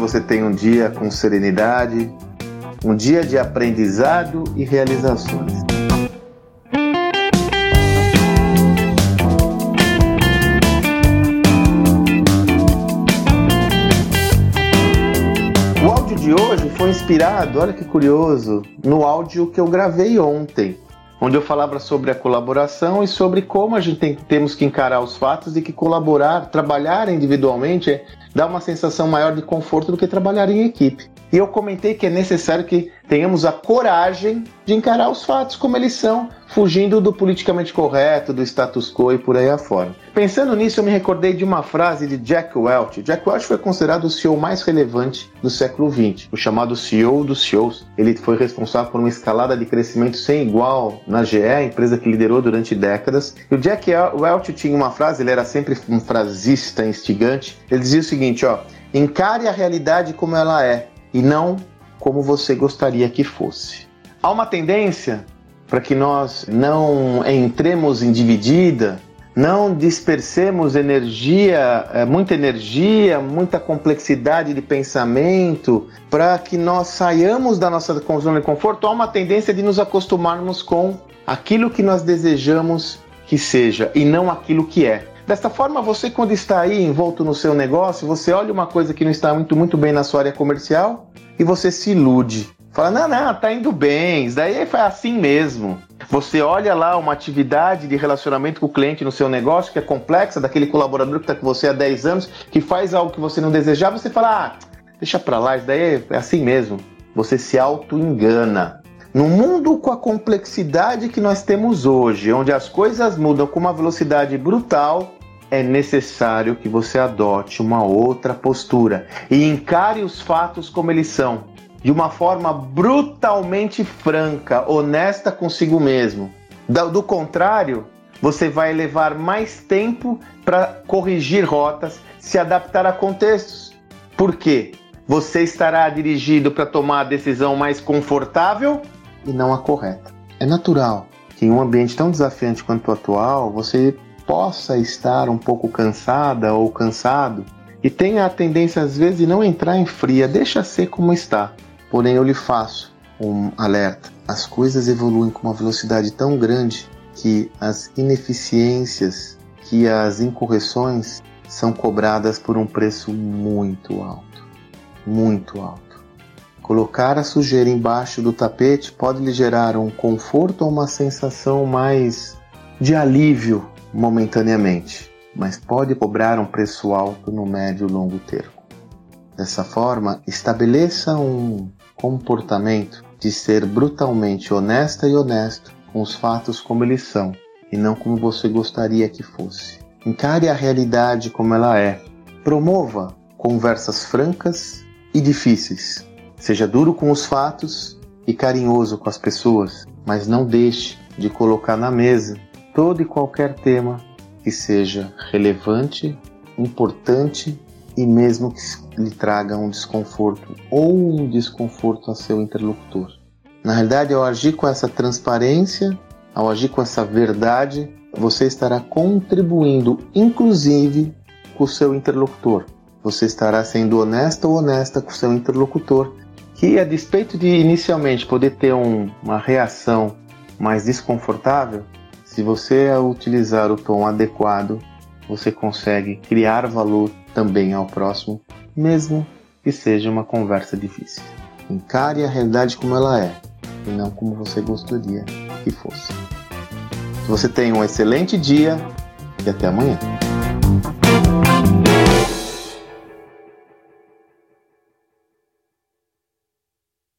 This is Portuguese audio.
você tenha um dia com serenidade, um dia de aprendizado e realizações. O áudio de hoje foi inspirado, olha que curioso, no áudio que eu gravei ontem onde eu falava sobre a colaboração e sobre como a gente tem, temos que encarar os fatos e que colaborar, trabalhar individualmente é, dá uma sensação maior de conforto do que trabalhar em equipe. E eu comentei que é necessário que tenhamos a coragem de encarar os fatos como eles são, fugindo do politicamente correto, do status quo e por aí afora. Pensando nisso, eu me recordei de uma frase de Jack Welch. Jack Welch foi considerado o CEO mais relevante do século XX, o chamado CEO dos CEOs. Ele foi responsável por uma escalada de crescimento sem igual na GE, empresa que liderou durante décadas. E o Jack Welch tinha uma frase, ele era sempre um frasista instigante. Ele dizia o seguinte, ó: "Encare a realidade como ela é e não como você gostaria que fosse. Há uma tendência para que nós não entremos em dividida, não dispersemos energia, eh, muita energia, muita complexidade de pensamento, para que nós saiamos da nossa zona de conforto, há uma tendência de nos acostumarmos com aquilo que nós desejamos que seja e não aquilo que é. Desta forma, você quando está aí envolto no seu negócio, você olha uma coisa que não está muito, muito bem na sua área comercial e você se ilude. Fala, não, não, tá indo bem, isso daí foi assim mesmo. Você olha lá uma atividade de relacionamento com o cliente no seu negócio que é complexa, daquele colaborador que está com você há 10 anos, que faz algo que você não desejava, você fala, ah, deixa pra lá, isso daí é assim mesmo. Você se auto-engana. No mundo com a complexidade que nós temos hoje, onde as coisas mudam com uma velocidade brutal, é necessário que você adote uma outra postura e encare os fatos como eles são, de uma forma brutalmente franca, honesta consigo mesmo. Do contrário, você vai levar mais tempo para corrigir rotas, se adaptar a contextos. Por quê? Você estará dirigido para tomar a decisão mais confortável e não a correta. É natural que em um ambiente tão desafiante quanto o atual, você possa estar um pouco cansada ou cansado e tenha a tendência às vezes de não entrar em fria, deixa ser como está. Porém, eu lhe faço um alerta: as coisas evoluem com uma velocidade tão grande que as ineficiências, que as incorreções são cobradas por um preço muito alto. Muito alto. Colocar a sujeira embaixo do tapete pode lhe gerar um conforto ou uma sensação mais de alívio momentaneamente, mas pode cobrar um preço alto no médio e longo termo. Dessa forma, estabeleça um comportamento de ser brutalmente honesta e honesto com os fatos como eles são e não como você gostaria que fosse. Encare a realidade como ela é. Promova conversas francas e difíceis. Seja duro com os fatos e carinhoso com as pessoas, mas não deixe de colocar na mesa todo e qualquer tema que seja relevante, importante e mesmo que lhe traga um desconforto ou um desconforto a seu interlocutor. Na realidade, ao agir com essa transparência, ao agir com essa verdade, você estará contribuindo, inclusive, com o seu interlocutor. Você estará sendo honesta ou honesta com o seu interlocutor, que, a despeito de inicialmente poder ter um, uma reação mais desconfortável, se você utilizar o tom adequado, você consegue criar valor também ao próximo, mesmo que seja uma conversa difícil. Encare a realidade como ela é e não como você gostaria que fosse. Você tenha um excelente dia e até amanhã.